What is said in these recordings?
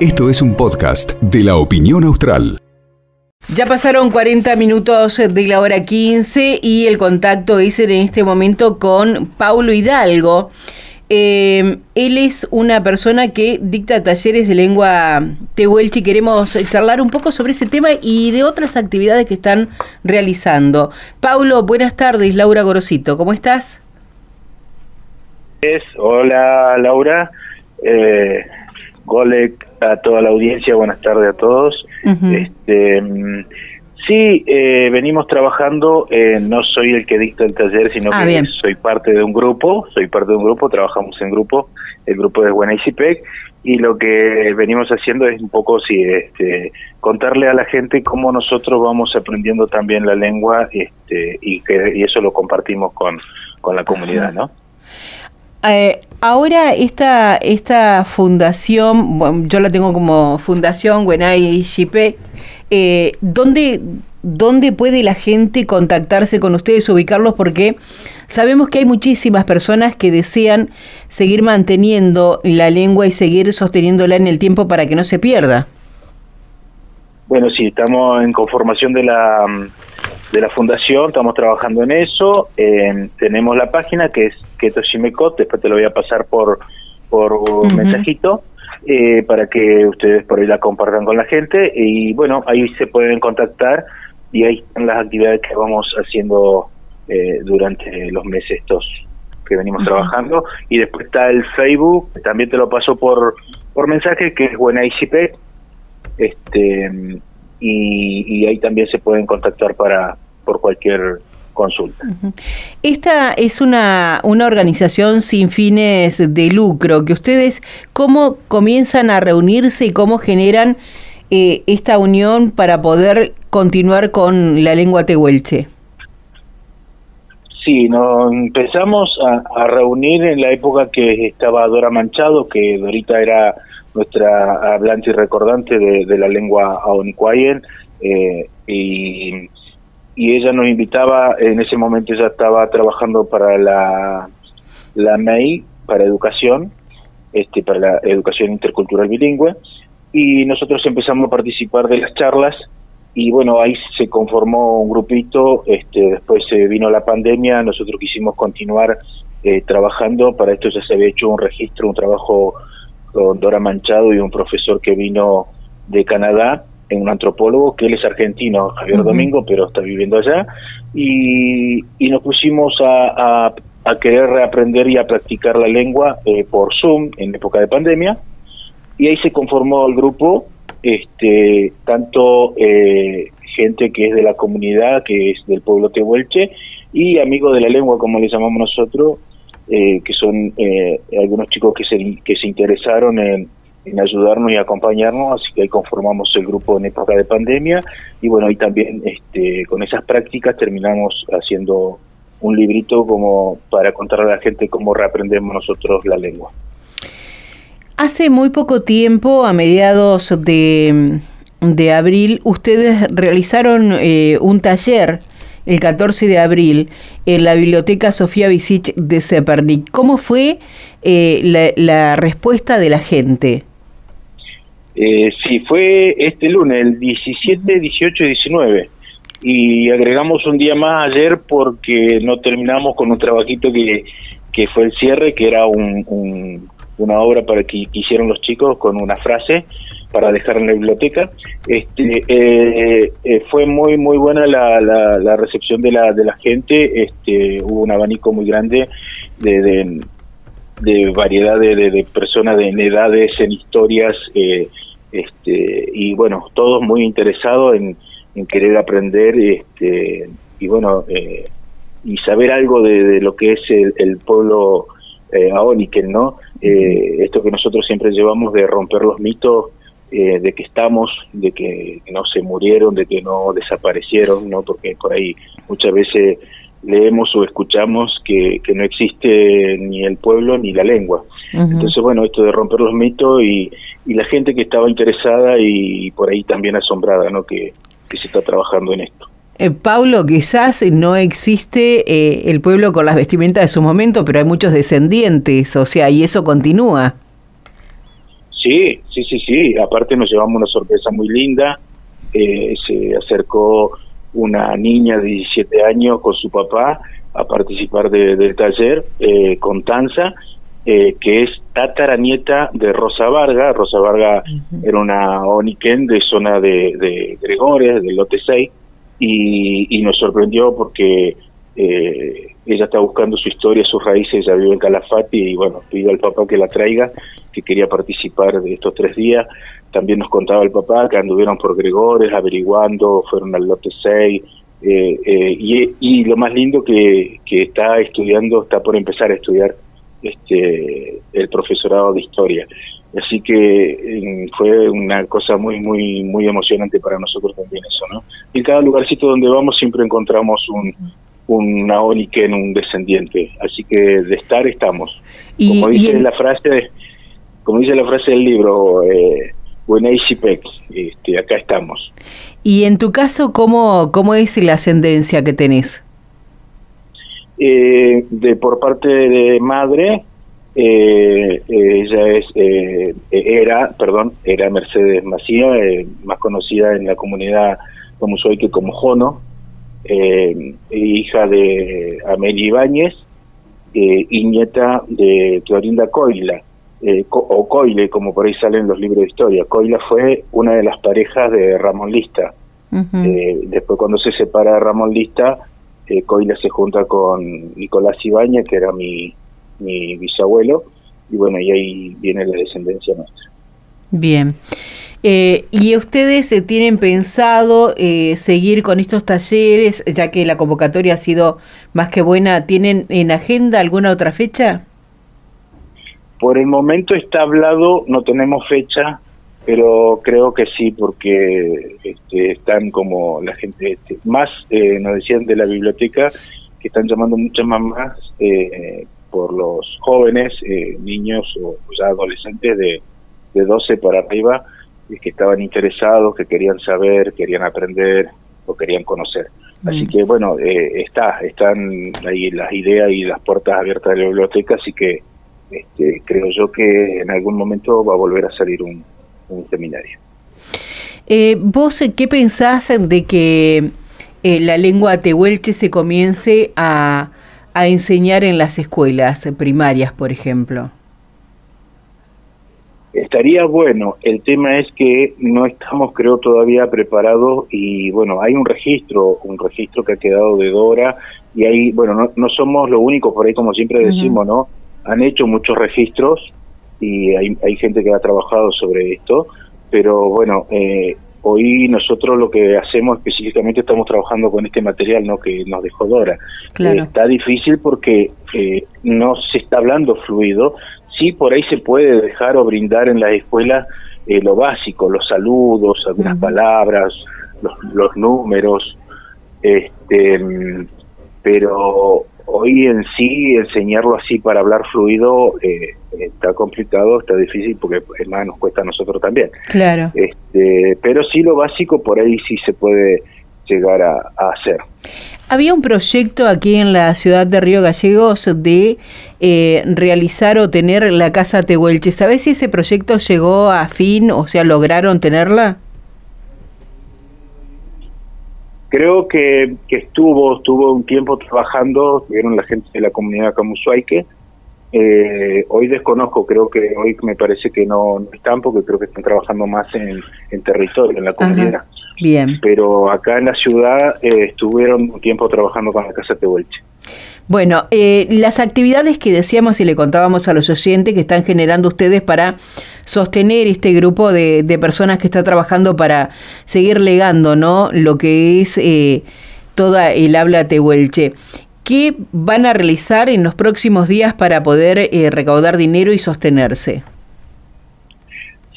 Esto es un podcast de la opinión austral. Ya pasaron 40 minutos de la hora 15 y el contacto es en este momento con Paulo Hidalgo. Eh, él es una persona que dicta talleres de lengua tehuelche y queremos charlar un poco sobre ese tema y de otras actividades que están realizando. Paulo, buenas tardes, Laura Gorosito, ¿cómo estás? Hola Laura, eh, Golek, a toda la audiencia, buenas tardes a todos. este, sí, eh, venimos trabajando, eh, no soy el que dicta el taller, sino ah, que soy parte de un grupo, soy parte de un grupo, trabajamos en grupo, el grupo de Buenaicipec, y lo que venimos haciendo es un poco sí, este, contarle a la gente cómo nosotros vamos aprendiendo también la lengua este, y que y eso lo compartimos con, con la comunidad, ¿no? Eh, ahora esta, esta fundación, yo la tengo como fundación Wenai Shipe, eh, ¿dónde, ¿dónde puede la gente contactarse con ustedes, ubicarlos? Porque sabemos que hay muchísimas personas que desean seguir manteniendo la lengua y seguir sosteniéndola en el tiempo para que no se pierda. Bueno, sí, estamos en conformación de la de la fundación, estamos trabajando en eso. tenemos la página que es Keto Shimekot, después te lo voy a pasar por, por un mensajito eh, para que ustedes por ahí la compartan con la gente. Y bueno, ahí se pueden contactar y ahí están las actividades que vamos haciendo eh, durante los meses estos que venimos trabajando. Y después está el Facebook, también te lo paso por, por mensaje, que es Buena ICP. Este, y, y ahí también se pueden contactar para por cualquier consulta. Esta es una, una organización sin fines de lucro, que ustedes cómo comienzan a reunirse y cómo generan eh, esta unión para poder continuar con la lengua tehuelche. Sí, nos empezamos a, reunir en la época que estaba Dora Manchado, que Dorita era nuestra hablante y recordante de, la lengua aonicuayen, eh, y ella nos invitaba, en ese momento ella estaba trabajando para la, la MEI, para educación, este, para la educación intercultural bilingüe, y nosotros empezamos a participar de las charlas y bueno, ahí se conformó un grupito, este, después se vino la pandemia, nosotros quisimos continuar eh, trabajando, para esto ya se había hecho un registro, un trabajo con Dora Manchado y un profesor que vino de Canadá, en un antropólogo que él es argentino, Javier Domingo, pero está viviendo allá, y, y nos pusimos a, a, querer reaprender y a practicar la lengua eh, por Zoom en época de pandemia, y ahí se conformó el grupo, este tanto eh, gente que es de la comunidad, que es del pueblo tehuelche, y amigos de la lengua, como le llamamos nosotros, eh, que son algunos chicos que se, que se interesaron en, en ayudarnos y acompañarnos, así que ahí conformamos el grupo en época de pandemia y bueno, ahí también este, con esas prácticas terminamos haciendo un librito como para contar a la gente cómo reaprendemos nosotros la lengua. Hace muy poco tiempo, a mediados de, de abril, ustedes realizaron eh, un taller el 14 de abril en la Biblioteca Sofía Visich de Sepernik. ¿Cómo fue eh, la, la respuesta de la gente? Eh, sí, fue este lunes, el 17, 18 y 19. Y agregamos un día más ayer porque no terminamos con un trabajito que, que fue el cierre, que era un, una obra para que, hicieron los chicos con una frase para dejar en la biblioteca. Este, eh, eh, fue muy muy buena la, la, recepción de la, de la gente, este, hubo un abanico muy grande de, de, de variedad de, de, personas en edades, en historias, eh, este, y bueno, todos muy interesados en, querer aprender este, y bueno, y saber algo de, lo que es el, pueblo eh, ¿no? Eh, esto que nosotros siempre llevamos de romper los mitos eh, de que estamos, de que no se murieron, de que no desaparecieron, ¿no? Porque por ahí muchas veces leemos o escuchamos que, que no existe ni el pueblo ni la lengua. Entonces, bueno, esto de romper los mitos y, y la gente que estaba interesada y, por ahí también asombrada, ¿no? Que, que se está trabajando en esto. Eh, Paulo, quizás no existe eh, el pueblo con las vestimentas de su momento, pero hay muchos descendientes, o sea, y eso continúa. Sí, sí, sí, sí. Aparte nos llevamos una sorpresa muy linda. Eh, se acercó una niña de 17 años con su papá a participar del taller eh, con Tanza, eh, que es tataranieta de Rosa Varga. Rosa Varga era una oniken de zona de, de Gregores, del lote 6, y, y nos sorprendió porque eh, ella está buscando su historia, sus raíces, ella vive en Calafate y bueno, pidió al papá que la traiga, que quería participar de estos tres días. También nos contaba el papá que anduvieron por Gregores averiguando, fueron al lote 6, eh, eh, y, lo más lindo que está estudiando, está por empezar a estudiar este el profesorado de historia. Así que fue una cosa muy, muy, muy emocionante para nosotros también eso, ¿no? En cada lugarcito donde vamos siempre encontramos un, un en un descendiente. Así que de estar estamos. como dice la frase, como dice la frase del libro, eh, este, acá estamos. Y en tu caso, ¿cómo, cómo es la ascendencia que tenés? Eh, de por parte de madre, eh, ella es eh, era, perdón, era Mercedes Macía, eh, más conocida en la comunidad como soy que como Jono, eh, hija de Amelia Ibáñez eh, y nieta de Clorinda Coila, eh, o Coile, como por ahí salen los libros de historia. Coila fue una de las parejas de Ramón Lista. después cuando se separa de Ramón Lista, Coila se junta con Nicolás Ibáñez, que era mi, mi bisabuelo, y bueno, y ahí viene la descendencia nuestra. Bien. Eh, ¿Y ustedes eh, tienen pensado eh, seguir con estos talleres, ya que la convocatoria ha sido más que buena? ¿Tienen en agenda alguna otra fecha? Por el momento está hablado, no tenemos fecha, pero creo que sí, porque este, están como la gente, este, más nos decían de la biblioteca, que están llamando muchas mamás por los jóvenes, niños o ya adolescentes de, de 12 para arriba, que estaban interesados, que querían saber, querían aprender o querían conocer. Así mm. que bueno, eh, está, están ahí las ideas y las puertas abiertas de la biblioteca, así que este, creo yo que en algún momento va a volver a salir un, seminario. Eh, ¿Vos qué pensás de que eh, la lengua tehuelche se comience a, a enseñar en las escuelas primarias, por ejemplo? Estaría bueno, el tema es que no estamos creo todavía preparados y bueno, hay un registro, un registro que ha quedado de Dora y ahí, bueno, no, somos lo único, por ahí como siempre decimos, ¿no? Han hecho muchos registros y hay, hay gente que ha trabajado sobre esto, pero bueno, eh, hoy nosotros lo que hacemos específicamente estamos trabajando con este material no que nos dejó Dora. Claro. está difícil porque eh, no se está hablando fluido, sí por ahí se puede dejar o brindar en las escuelas eh, lo básico, los saludos, algunas palabras, los, los números, este, pero hoy en sí enseñarlo así para hablar fluido eh, está complicado, está difícil porque es más nos cuesta a nosotros también. Claro. Este, pero sí lo básico por ahí sí se puede llegar a, hacer. Había un proyecto aquí en la ciudad de Río Gallegos de eh, realizar o tener la Casa Tehuelche. ¿Sabes si ese proyecto llegó a fin, o sea, lograron tenerla? Creo que, que estuvo, estuvo un tiempo trabajando, vieron la gente de la comunidad Camusuaique. Eh, hoy desconozco, creo que hoy me parece que no, están porque creo que están trabajando más en, en territorio, en la comunidad. Bien. Pero acá en la ciudad eh, estuvieron un tiempo trabajando con la Casa Tehuelche. Bueno, eh, las actividades que decíamos y le contábamos a los oyentes que están generando ustedes para sostener este grupo de, personas que está trabajando para seguir legando, ¿no? Lo que es eh, toda el habla tehuelche. ¿Qué van a realizar en los próximos días para poder recaudar dinero y sostenerse?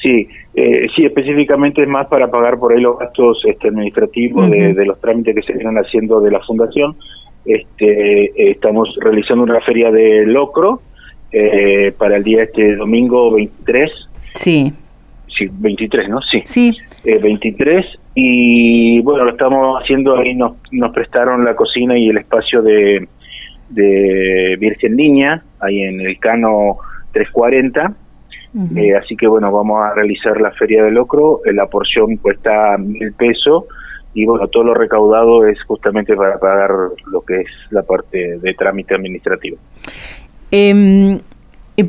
Sí, eh, sí, específicamente es más para pagar por ahí los gastos este, administrativos de, los trámites que se vienen haciendo de la fundación. Este, eh, estamos realizando una feria de locro eh, para el día este domingo 23. Sí. Sí, 23, ¿no? Sí. Sí. 23 y bueno, lo estamos haciendo ahí, nos, nos prestaron la cocina y el espacio de, de Virgen Niña, ahí en el Cano 340 Eh, así que bueno, vamos a realizar la feria de locro, la porción cuesta mil pesos y bueno, todo lo recaudado es justamente para pagar lo que es la parte de trámite administrativo. Eh,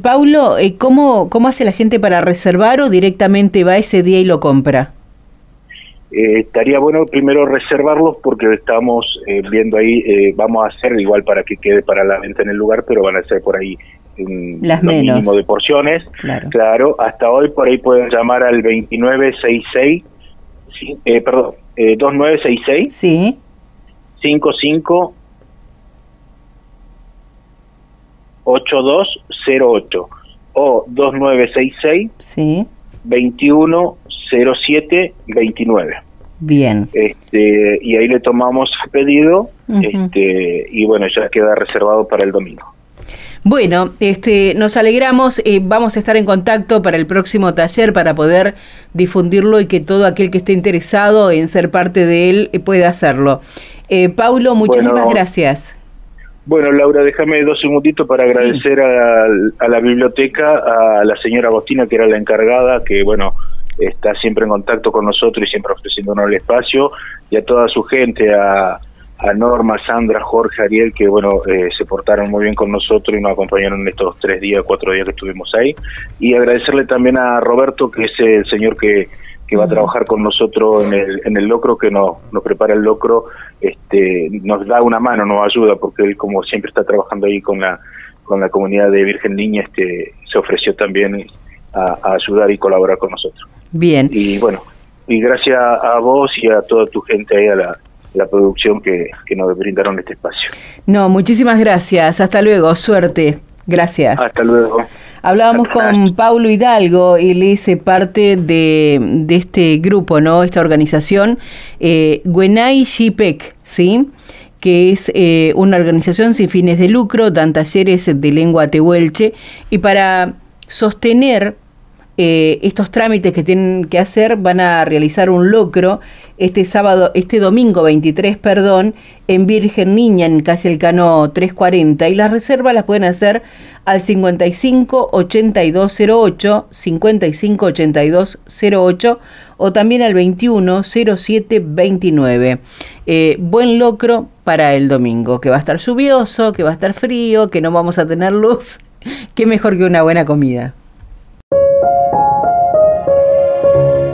Paulo, ¿cómo, ¿cómo hace la gente para reservar o directamente va ese día y lo compra? Eh, estaría bueno primero reservarlos porque estamos eh, viendo ahí, eh, vamos a hacer igual para que quede para la venta en el lugar, pero van a ser por ahí un Las mínimo de porciones. Claro. hasta hoy por ahí pueden llamar al 2966, eh, perdón, 2966. Sí. 55 8208 o 2966 sí. 21 0729. Bien. Este, y ahí le tomamos el pedido este, y bueno, ya queda reservado para el domingo. Bueno, este, nos alegramos, eh, vamos a estar en contacto para el próximo taller para poder difundirlo y que todo aquel que esté interesado en ser parte de él eh, pueda hacerlo. Eh, Paulo, muchísimas gracias. Bueno, Laura, déjame dos segunditos para agradecer a, a, la biblioteca, a la señora Agostina, que era la encargada, que bueno, está siempre en contacto con nosotros y siempre ofreciéndonos el espacio, y a toda su gente, a, Norma, Sandra, Jorge, Ariel, que bueno, eh, se portaron muy bien con nosotros y nos acompañaron en estos tres días, cuatro días que estuvimos ahí. Y agradecerle también a Roberto, que es el señor que, que va a trabajar con nosotros en el, en el locro, que nos, nos prepara el locro, este, nos da una mano, nos ayuda, porque él como siempre está trabajando ahí con la, con la comunidad de Virgen Niña, este, se ofreció también a ayudar y colaborar con nosotros. Bien. Y bueno, y gracias a vos y a toda tu gente ahí, a la, producción que, que nos brindaron este espacio. No, muchísimas gracias. Hasta luego. Suerte. Gracias. Hasta luego. Hablábamos con Paulo Hidalgo, él es parte de, de este grupo, ¿no? Esta organización, eh, Guenay Shipek, ¿sí? que es eh, una organización sin fines de lucro, dan talleres de lengua tehuelche, y para sostener eh, estos trámites que tienen que hacer van a realizar un locro este sábado, este domingo 23, perdón, en Virgen Niña, en calle El Cano 340. Y las reservas las pueden hacer al 55 8208, 55 8208 o también al 21 07 29. buen locro para el domingo, que va a estar lluvioso, que va a estar frío, que no vamos a tener luz. Qué mejor que una buena comida.